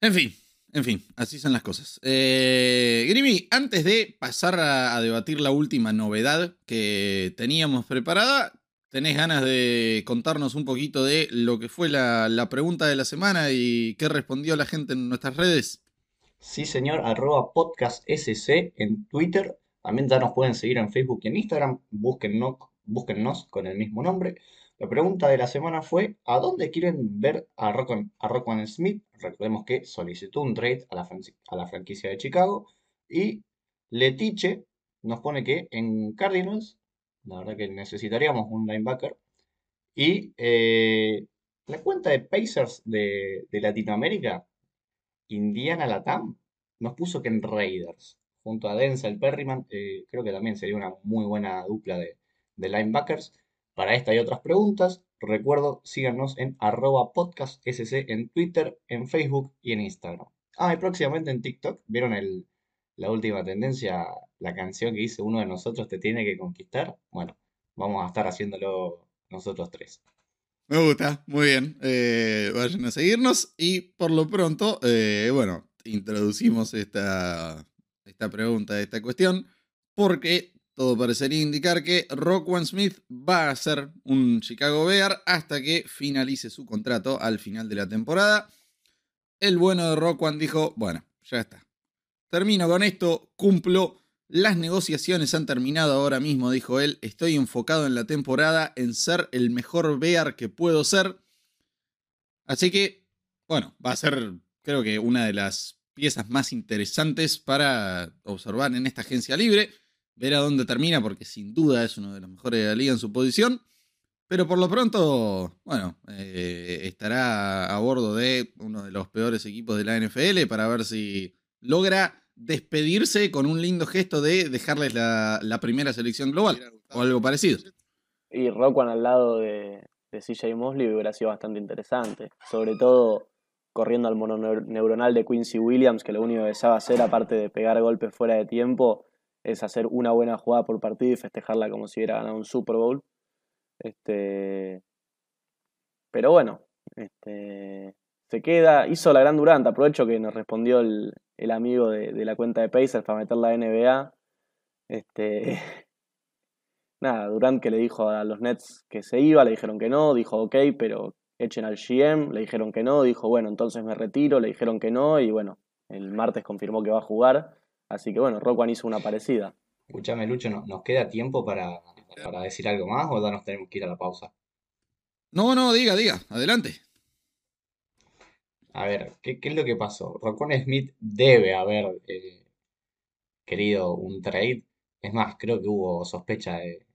En fin, en fin, así son las cosas. Eh, Grimi, antes de pasar a, debatir la última novedad que teníamos preparada, ¿tenés ganas de contarnos un poquito de lo que fue la, pregunta de la semana y qué respondió la gente en nuestras redes? Sí, señor, arroba podcastsc en Twitter. También ya nos pueden seguir en Facebook y en Instagram. Búsquennos, búsquennos con el mismo nombre. La pregunta de la semana fue, ¿a dónde quieren ver a, Rockman Smith? Recordemos que solicitó un trade a la, franquicia de Chicago. Y Letiche nos pone que en Cardinals, la verdad que necesitaríamos un linebacker. Y eh, la cuenta de Pacers de, Latinoamérica, Indiana Latam, nos puso que en Raiders, junto a Denzel Perryman, eh, creo que también sería una muy buena dupla de linebackers. Para esta y otras preguntas, recuerdo, síganos en arroba podcastsc en Twitter, en Facebook y en Instagram. Ah, y próximamente en TikTok, ¿vieron el, la última tendencia? La canción que dice uno de nosotros te tiene que conquistar. Bueno, vamos a estar haciéndolo nosotros tres. Me gusta, muy bien. Eh, vayan a seguirnos y por lo pronto, eh, bueno, introducimos esta, esta pregunta, esta cuestión, porque todo parecería indicar que Rockwan Smith va a ser un Chicago Bear hasta que finalice su contrato al final de la temporada. El bueno de Rockwan dijo, bueno, ya está. Termino con esto, cumplo. Las negociaciones han terminado ahora mismo, dijo él. Estoy enfocado en la temporada, en ser el mejor Bear que puedo ser. Así que, bueno, va a ser, creo que, una de las piezas más interesantes para observar en esta agencia libre ver a dónde termina, porque sin duda es uno de los mejores de la liga en su posición. Pero por lo pronto, bueno, eh, estará a bordo de uno de los peores equipos de la NFL para ver si logra despedirse con un lindo gesto de dejarles la, primera selección global o algo parecido. Y Rockwan al lado de, de CJ Mosley hubiera sido bastante interesante, sobre todo corriendo al mononeuronal de Quincy Williams, que lo único que sabe hacer, aparte de pegar golpes fuera de tiempo, es hacer una buena jugada por partido y festejarla como si hubiera ganado un Super Bowl. Este, pero bueno, este, se queda, hizo la gran Durant, aprovecho que nos respondió el, amigo de, la cuenta de Pacers para meter la NBA. Este, nada, Durant que le dijo a los Nets que se iba, le dijeron que no, dijo ok, pero echen al GM, le dijeron que no, dijo bueno, entonces me retiro, le dijeron que no y bueno, el martes confirmó que va a jugar. Así que bueno, Rock One hizo una parecida. Escuchame, Lucho, ¿no- ¿nos queda tiempo para, para decir algo más o ya nos tenemos que ir a la pausa? No, no, diga, diga, adelante. A ver, ¿qué, qué es lo que pasó? Roquan Smith debe haber eh, querido un trade. Es más, creo que hubo sospecha de,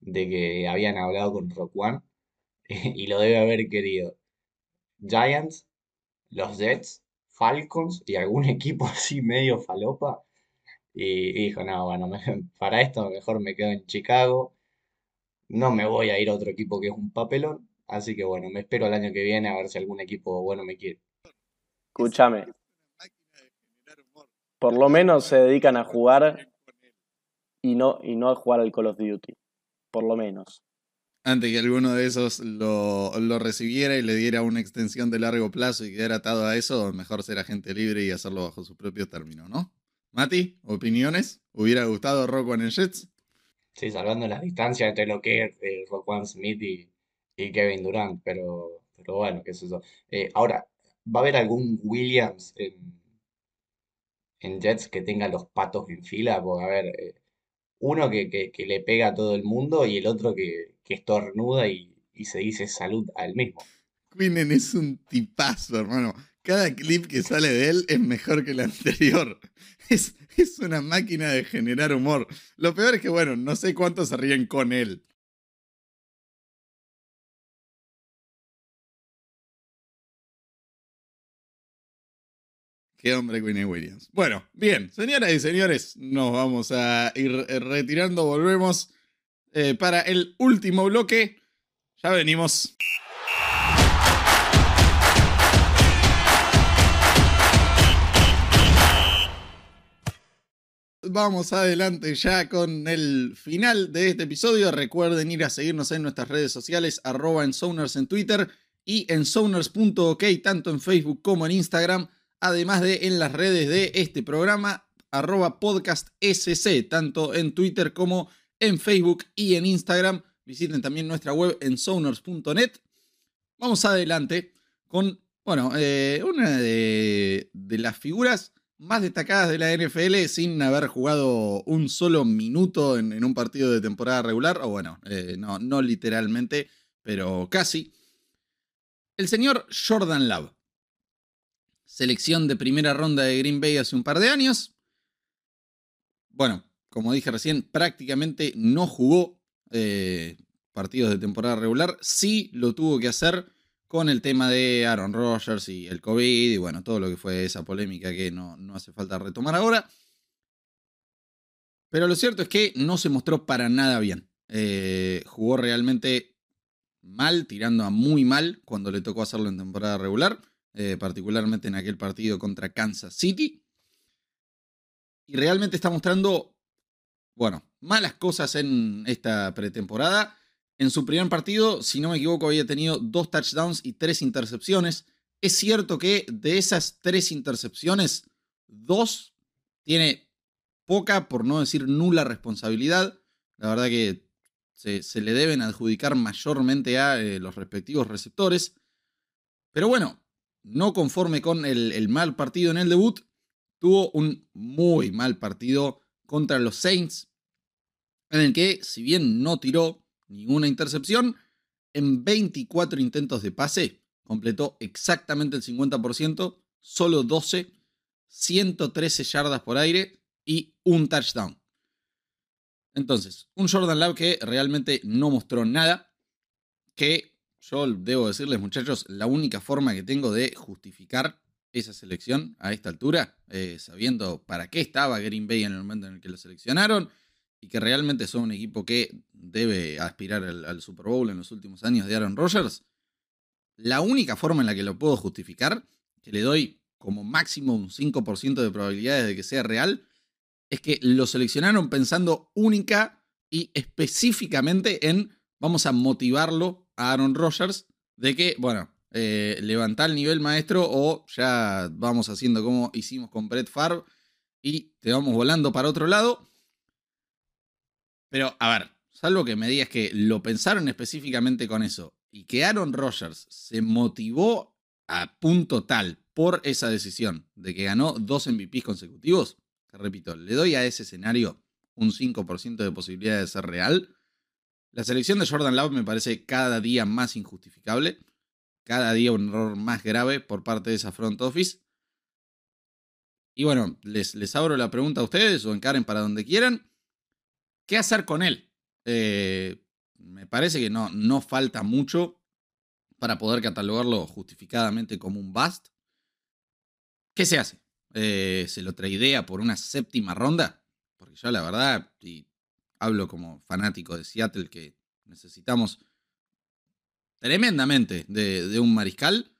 de que habían hablado con Roquan y lo debe haber querido. Giants, los Jets, Falcons y algún equipo así medio falopa. Y, dijo, no, bueno, me- para esto mejor me quedo en Chicago. No me voy a ir a otro equipo que es un papelón. Así que bueno, me espero el año que viene a ver si algún equipo bueno me quiere. Escúchame, por lo menos se dedican a jugar y no, y no a jugar al Call of Duty. Por lo menos. Antes que alguno de esos lo, lo recibiera y le diera una extensión de largo plazo y quedara atado a eso, mejor ser agente libre y hacerlo bajo sus propios términos, ¿no? Mati, ¿opiniones? ¿Hubiera gustado Rock One en Jets? Sí, salvando las distancias entre lo que es eh, Roquan Smith y, Kevin Durant, pero, pero bueno, qué sé yo. Eh, ahora, ¿va a haber algún Williams en, en Jets que tenga los patos en fila? Porque, a ver, eh, uno que, que le pega a todo el mundo y el otro que, que estornuda y, y se dice salud a él mismo. Quinnen es un tipazo, hermano. Cada clip que sale de él es mejor que el anterior. Es, es una máquina de generar humor. Lo peor es que, bueno, no sé cuántos se ríen con él. Qué hombre Quinn Williams. Bueno, bien, señoras y señores, nos vamos a ir eh, retirando. Volvemos eh, para el último bloque. Ya venimos. Vamos adelante ya con el final de este episodio. Recuerden ir a seguirnos en nuestras redes sociales, arroba en en Twitter y en Sounders.ok, tanto en Facebook como en Instagram, además de en las redes de este programa, arroba podcast SC, tanto en Twitter como en Facebook y en Instagram. Visiten también nuestra web en sounders.net. Vamos adelante con, bueno, eh, una de, las figuras más destacadas de la NFL sin haber jugado un solo minuto en, en un partido de temporada regular, o bueno, eh, no, no literalmente, pero casi. El señor Jordan Love. Selección de primera ronda de Green Bay hace un par de años. Bueno, como dije recién, prácticamente no jugó eh, partidos de temporada regular. Sí lo tuvo que hacer con el tema de Aaron Rodgers y el COVID y bueno, todo lo que fue esa polémica que no, no hace falta retomar ahora. Pero lo cierto es que no se mostró para nada bien. Eh, jugó realmente mal, tirando a muy mal cuando le tocó hacerlo en temporada regular, eh, particularmente en aquel partido contra Kansas City. Y realmente está mostrando, bueno, malas cosas en esta pretemporada. En su primer partido, si no me equivoco, había tenido dos touchdowns y tres intercepciones. Es cierto que de esas tres intercepciones, dos tiene poca, por no decir nula responsabilidad. La verdad que se, le deben adjudicar mayormente a eh, los respectivos receptores. Pero bueno, no conforme con el mal partido en el debut, tuvo un muy mal partido contra los Saints, en el que, si bien no tiró ninguna intercepción. En 24 intentos de pase, completó exactamente el 50%, solo 12, 113 yardas por aire y un touchdown. Entonces, un Jordan Love que realmente no mostró nada, que yo debo decirles muchachos, la única forma que tengo de justificar esa selección a esta altura, eh, sabiendo para qué estaba Green Bay en el momento en el que lo seleccionaron, y que realmente son un equipo que debe aspirar al, al, Super Bowl en los últimos años de Aaron Rodgers, la única forma en la que lo puedo justificar, que le doy como máximo un 5% de probabilidades de que sea real, es que lo seleccionaron pensando única y específicamente en vamos a motivarlo a Aaron Rodgers de que, bueno, eh, levantar el nivel maestro o ya vamos haciendo como hicimos con Brett Favre y te vamos volando para otro lado. Pero, a ver, salvo que me digas que lo pensaron específicamente con eso y que Aaron Rodgers se motivó a punto tal por esa decisión de que ganó dos MVPs consecutivos, te repito, le doy a ese escenario un 5% de posibilidad de ser real. La selección de Jordan Love me parece cada día más injustificable, cada día un error más grave por parte de esa front office. Y bueno, les, les abro la pregunta a ustedes o encaren para donde quieran. ¿Qué hacer con él? Eh, me parece que no, no falta mucho para poder catalogarlo justificadamente como un bust. ¿Qué se hace? Eh, ¿Se lo traidea por una séptima ronda? Porque yo la verdad, y hablo como fanático de Seattle, que necesitamos tremendamente de, un mariscal,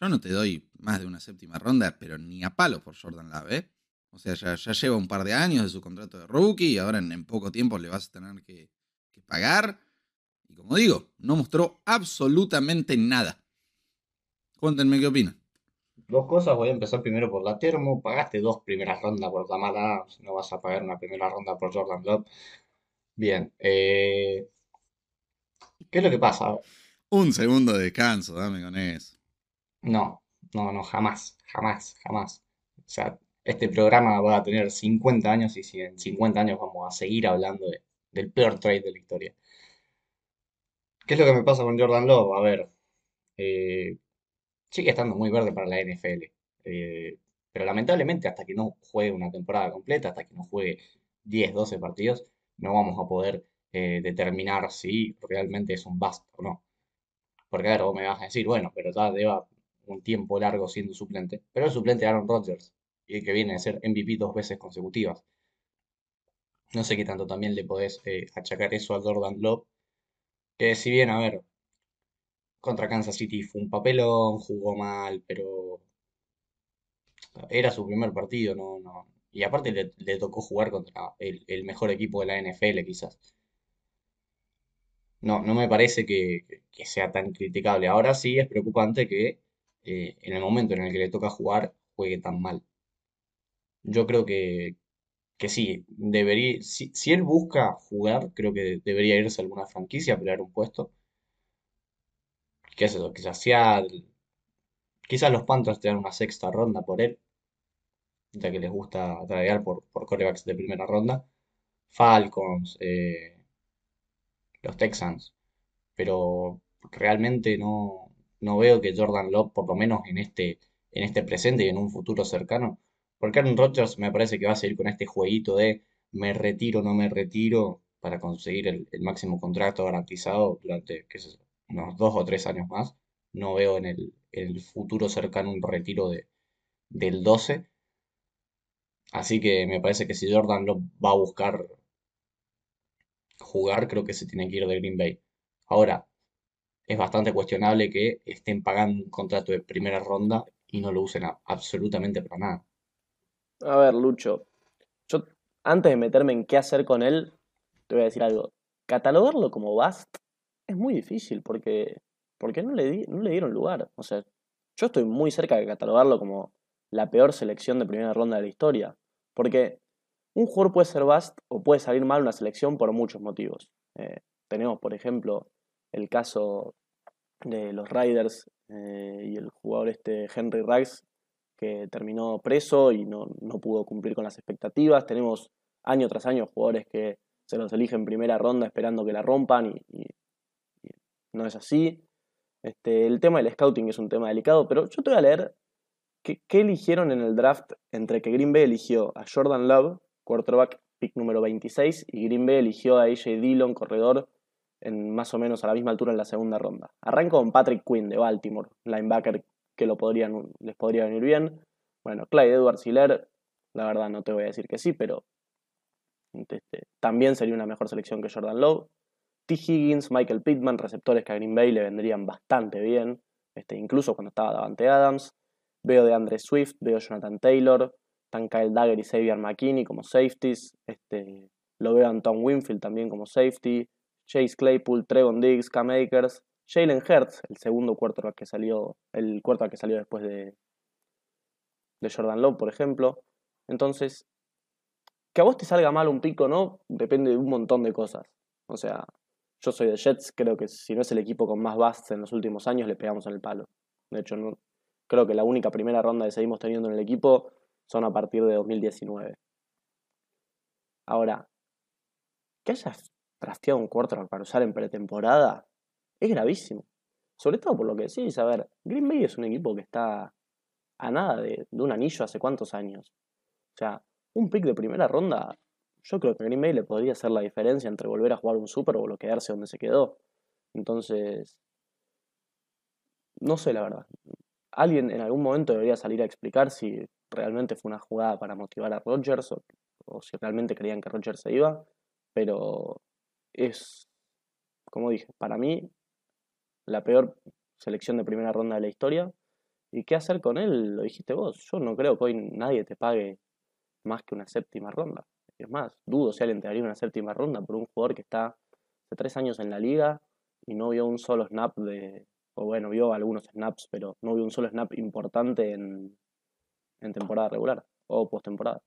yo no te doy más de una séptima ronda, pero ni a palo por Jordan Love, ¿eh? O sea, ya, lleva un par de años de su contrato de rookie y ahora en, poco tiempo le vas a tener que, pagar. Y como digo, no mostró absolutamente nada. Cuéntenme qué opinan. Dos cosas, voy a empezar primero por la termo. Pagaste dos primeras rondas por Kamala, no vas a pagar una primera ronda por Jordan Love. Bien, eh, ¿qué es lo que pasa? Un segundo de descanso, dame con eso. No, no, no, jamás, jamás, jamás. O sea, este programa va a tener 50 años y si en 50 años vamos a seguir hablando del peor trade de la historia. ¿Qué es lo que me pasa con Jordan Love? A ver, eh, sigue estando muy verde para la NFL. Eh, pero lamentablemente hasta que no juegue una temporada completa, hasta que no juegue 10, 12 partidos, no vamos a poder eh, determinar si realmente es un bust o no. Porque a ver, vos me vas a decir, bueno, pero ya lleva un tiempo largo siendo suplente. Pero el suplente Aaron Rodgers, y que viene a ser MVP dos veces consecutivas. No sé qué tanto también le podés eh, achacar eso a Jordan Love. Que si bien, a ver, contra Kansas City fue un papelón, jugó mal, pero era su primer partido, no, no. Y aparte le, tocó jugar contra el, mejor equipo de la NFL, quizás. No, no me parece que, sea tan criticable. Ahora sí es preocupante que eh, en el momento en el que le toca jugar, juegue tan mal. Yo creo que, que sí, debería, si, si él busca jugar, creo que debería irse a alguna franquicia a pelear un puesto qué es eso, quizás quizás los Panthers te una sexta ronda por él, ya que les gusta tradear por, por corebacks de primera ronda. Falcons, eh, los Texans, pero realmente no, no veo que Jordan Love, por lo menos en este, en este presente y en un futuro cercano, porque Aaron Rodgers me parece que va a seguir con este jueguito de me retiro, no me retiro, para conseguir el, máximo contrato garantizado durante, unos dos o tres años más. No veo en el, futuro cercano un retiro de, del 12. Así que me parece que si Jordan lo va a buscar jugar, creo que se tiene que ir de Green Bay. Ahora, es bastante cuestionable que estén pagando un contrato de primera ronda y no lo usen absolutamente para nada. A ver, Lucho, yo antes de meterme en qué hacer con él, te voy a decir algo. Catalogarlo como bust es muy difícil porque, porque no, le no le dieron lugar. O sea, yo estoy muy cerca de catalogarlo como la peor selección de primera ronda de la historia. Porque un jugador puede ser bust o puede salir mal una selección por muchos motivos. Eh, tenemos, por ejemplo, el caso de los Riders eh, y el jugador este Henry Rice, que terminó preso y no, pudo cumplir con las expectativas. Tenemos año tras año jugadores que se los eligen en primera ronda esperando que la rompan y no es así. Este, el tema del scouting es un tema delicado, pero yo te voy a leer qué, eligieron en el draft entre que Green Bay eligió a Jordan Love, quarterback pick número 26, y Green Bay eligió a AJ Dillon, corredor, en más o menos a la misma altura en la segunda ronda. Arranco con Patrick Quinn de Baltimore, linebacker que lo podrían, les podría venir bien. Bueno, Clyde Edwards Hiller, la verdad no te voy a decir que sí, pero este, también sería una mejor selección que Jordan Love. T. Higgins, Michael Pittman, receptores que a Green Bay le vendrían bastante bien, este, incluso cuando estaba Davante Adams. Veo de Andre Swift, veo Jonathan Taylor, tan Kyle Dagger y Xavier McKinney como safeties. Este, lo veo a Tom Winfield también como safety. Chase Claypool, Trevon Diggs, Cam Akers, Jalen Hurts, el segundo cuarto que salió, el cuarto que salió después de, de Jordan Love, por ejemplo. Entonces, que a vos te salga mal un pico, ¿no? Depende de un montón de cosas. O sea, yo soy de Jets, creo que si no es el equipo con más busts en los últimos años, le pegamos en el palo. De hecho, no, creo que la única primera ronda que seguimos teniendo en el equipo son a partir de 2019. Ahora, que hayas trasteado un quarterback para usar en pretemporada es gravísimo. Sobre todo por lo que decís, a ver, Green Bay es un equipo que está a nada de, un anillo hace cuántos años. O sea, un pick de primera ronda, yo creo que Green Bay le podría hacer la diferencia entre volver a jugar un Super o quedarse donde se quedó. Entonces, no sé la verdad. Alguien en algún momento debería salir a explicar si realmente fue una jugada para motivar a Rodgers o, si realmente creían que Rodgers se iba, pero es, como dije, para mí la peor selección de primera ronda de la historia. ¿Y qué hacer con él? Lo dijiste vos. Yo no creo que hoy nadie te pague más que una séptima ronda. Es más, dudo si alguien te daría una séptima ronda por un jugador que está hace tres años en la liga y no vio un solo snap de. O bueno, vio algunos snaps, pero no vio un solo snap importante en, en temporada regular o postemporada.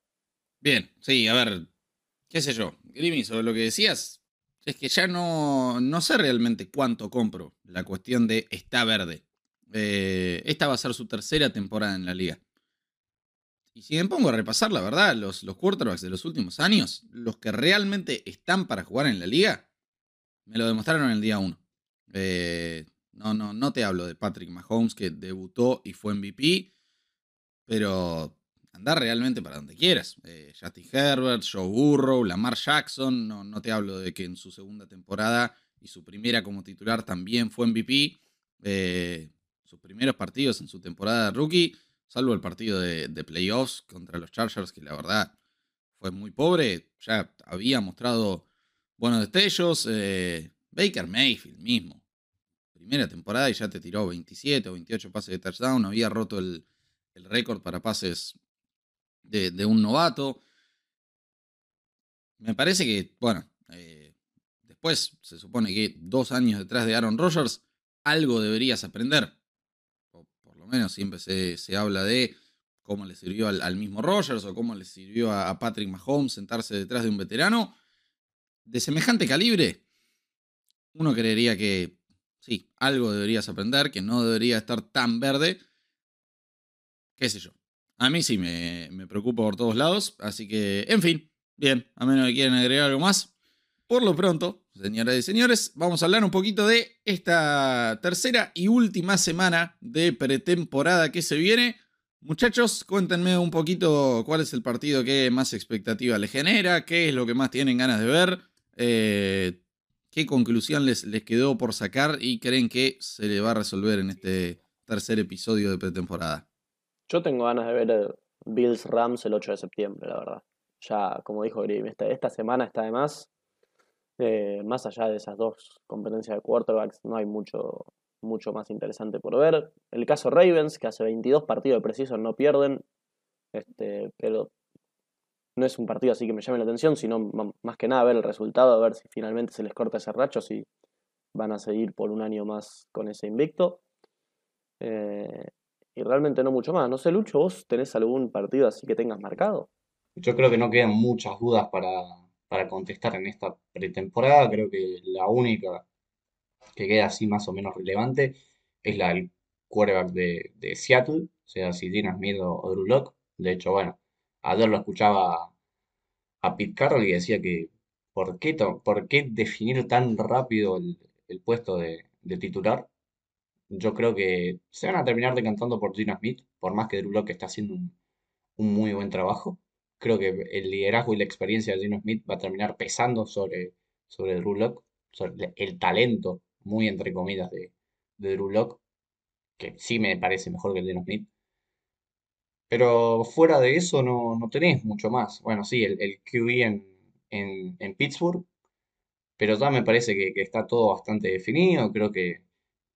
Bien, sí, a ver, qué sé yo. Grimi, sobre lo que decías, es que ya no, no sé realmente cuánto compro. La cuestión de está verde. Eh, esta va a ser su tercera temporada en la liga. Y si me pongo a repasar, la verdad, los, los quarterbacks de los últimos años, los que realmente están para jugar en la liga, me lo demostraron en el día 1. Eh, no, no, no te hablo de Patrick Mahomes que debutó y fue MVP, pero andar realmente para donde quieras. Eh, Justin Herbert, Joe Burrow, Lamar Jackson, no, no te hablo de que en su segunda temporada y su primera como titular también fue MVP. Eh, sus primeros partidos en su temporada de rookie, salvo el partido de, playoffs contra los Chargers, que la verdad fue muy pobre, ya había mostrado buenos destellos. Eh, Baker Mayfield mismo, primera temporada y ya te tiró 27 o 28 pases de touchdown, había roto el, el récord para pases de, un novato. Me parece que, bueno, eh, después se supone que dos años detrás de Aaron Rodgers, algo deberías aprender. O por lo menos siempre se, se habla de cómo le sirvió al, al, mismo Rodgers o cómo le sirvió a, a Patrick Mahomes sentarse detrás de un veterano. De semejante calibre, uno creería que sí, algo deberías aprender, que no debería estar tan verde. Qué sé yo. A mí sí me, me preocupa por todos lados. Así que, en fin, bien, a menos que quieran agregar algo más. Por lo pronto, señoras y señores, vamos a hablar un poquito de esta tercera y última semana de pretemporada que se viene. Muchachos, cuéntenme un poquito cuál es el partido que más expectativa les genera, qué es lo que más tienen ganas de ver, eh, qué conclusión les, les quedó por sacar y creen que se le va a resolver en este tercer episodio de pretemporada. Yo tengo ganas de ver Bills Rams el 8 de septiembre, la verdad. Ya, como dijo Grim, esta, esta semana está de más. Eh, más allá de esas dos competencias de quarterbacks, no hay mucho, mucho más interesante por ver. El caso Ravens, que hace 22 partidos de preciso no pierden, este, pero no es un partido así que me llame la atención, sino más que nada ver el resultado, a ver si finalmente se les corta ese racho, si van a seguir por un año más con ese invicto. Eh, y realmente no mucho más. No sé, Lucho, ¿vos tenés algún partido así que tengas marcado? Yo creo que no quedan muchas dudas para, para contestar en esta pretemporada. Creo que la única que queda así más o menos relevante es la del quarterback de, de Seattle, o sea, si Dina Smith o, o Drew Locke. De hecho, bueno, ayer lo escuchaba a Pete Carroll y decía que ¿por qué, por qué definir tan rápido el, el puesto de, de, titular? Yo creo que se van a terminar decantando por Gina Smith, por más que Drew Locke está haciendo un, un muy buen trabajo. Creo que el liderazgo y la experiencia de Gino Smith va a terminar pesando sobre, sobre Drew Locke, sobre el talento, muy entre comillas, de, de Drew Locke, que sí me parece mejor que el Gino Smith. Pero fuera de eso no, no tenés mucho más. Bueno, sí, el, el QB en, en, en, Pittsburgh, pero ya me parece que, que, está todo bastante definido. Creo que,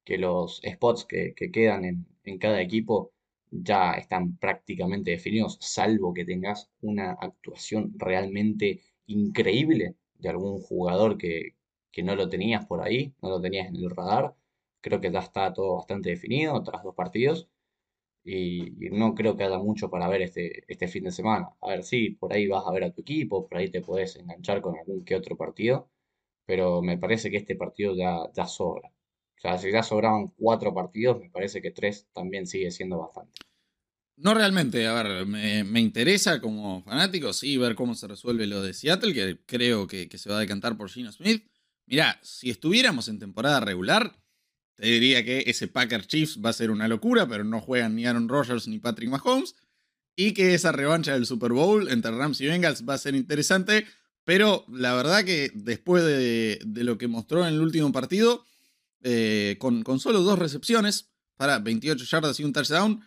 que los spots que, que quedan en, en, cada equipo ya están prácticamente definidos, salvo que tengas una actuación realmente increíble de algún jugador que, que no lo tenías por ahí, no lo tenías en el radar. Creo que ya está todo bastante definido tras dos partidos y, no creo que haya mucho para ver este, este fin de semana. A ver, sí, por ahí vas a ver a tu equipo, por ahí te puedes enganchar con algún que otro partido, pero me parece que este partido ya, ya sobra. O sea, si ya sobraban cuatro partidos, me parece que tres también sigue siendo bastante. No realmente, a ver, me, interesa como fanático, sí, ver cómo se resuelve lo de Seattle, que creo que, se va a decantar por Gino Smith. Mirá, si estuviéramos en temporada regular, te diría que ese Packer Chiefs va a ser una locura, pero no juegan ni Aaron Rodgers ni Patrick Mahomes. Y que esa revancha del Super Bowl entre Rams y Bengals va a ser interesante. Pero la verdad que después de, lo que mostró en el último partido, eh, con, solo dos recepciones para 28 yardas y un touchdown,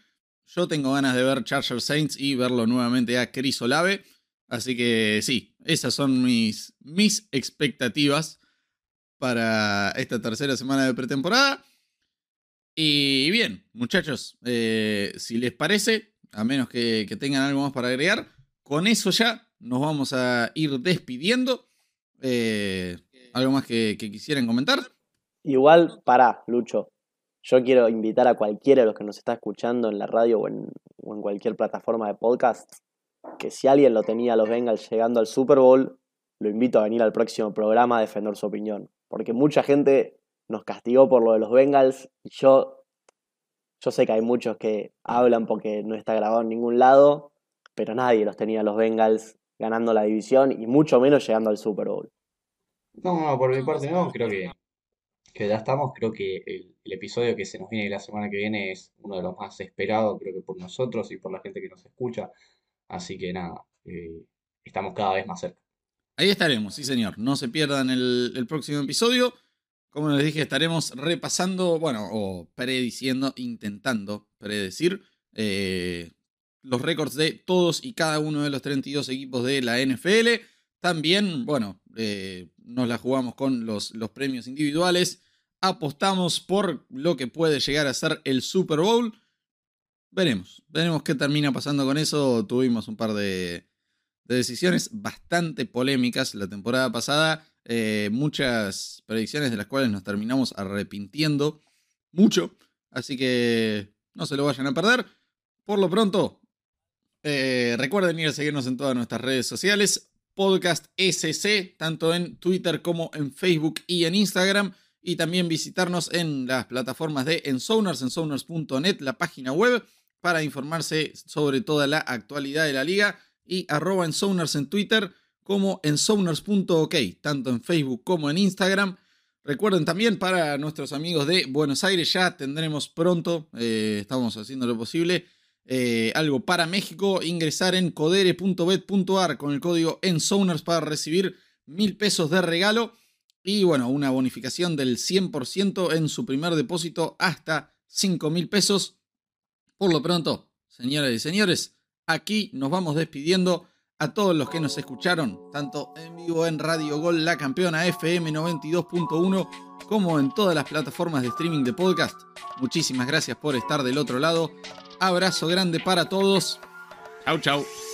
yo tengo ganas de ver Chargers Saints y verlo nuevamente a Chris Olave. Así que sí, esas son mis, mis expectativas para esta tercera semana de pretemporada. Y bien, muchachos, eh, si les parece, a menos que, tengan algo más para agregar, con eso ya nos vamos a ir despidiendo. Eh, ¿Algo más que quisieran comentar? Igual, para, Lucho. Yo quiero invitar a cualquiera de los que nos está escuchando en la radio o en, cualquier plataforma de podcast que si alguien lo tenía a los Bengals llegando al Super Bowl, lo invito a venir al próximo programa a defender su opinión. Porque mucha gente nos castigó por lo de los Bengals y yo, yo sé que hay muchos que hablan porque no está grabado en ningún lado, pero nadie los tenía a los Bengals ganando la división y mucho menos llegando al Super Bowl. No, no, por mi parte no, creo que que ya estamos. Creo que el, episodio que se nos viene la semana que viene es uno de los más esperados, creo que por nosotros y por la gente que nos escucha. Así que nada, eh, estamos cada vez más cerca. Ahí estaremos, sí señor. No se pierdan el, próximo episodio. Como les dije, estaremos repasando, bueno, o prediciendo, intentando predecir eh, los récords de todos y cada uno de los 32 equipos de la NFL. También, bueno, eh, nos la jugamos con los, los premios individuales. Apostamos por lo que puede llegar a ser el Super Bowl. Veremos, veremos qué termina pasando con eso. Tuvimos un par de, decisiones bastante polémicas la temporada pasada. Eh, muchas predicciones de las cuales nos terminamos arrepintiendo mucho. Así que no se lo vayan a perder. Por lo pronto, eh, recuerden ir a seguirnos en todas nuestras redes sociales podcast SC, tanto en Twitter como en Facebook y en Instagram. Y también visitarnos en las plataformas de Ensonars, ensonars.net, la página web, para informarse sobre toda la actualidad de la liga. Y arroba Ensonars en Twitter como ensonars.ok, tanto en Facebook como en Instagram. Recuerden también para nuestros amigos de Buenos Aires, ya tendremos pronto, eh, estamos haciendo lo posible, eh, algo para México, ingresar en codere.bet.ar con el código ENSONERS para recibir mil pesos de regalo y bueno, una bonificación del 100% en su primer depósito hasta 5 mil pesos. Por lo pronto, señoras y señores, aquí nos vamos despidiendo a todos los que nos escucharon, tanto en vivo en Radio Gol, la campeona FM 92.1, como en todas las plataformas de streaming de podcast. Muchísimas gracias por estar del otro lado. Abrazo grande para todos. Chau, chau.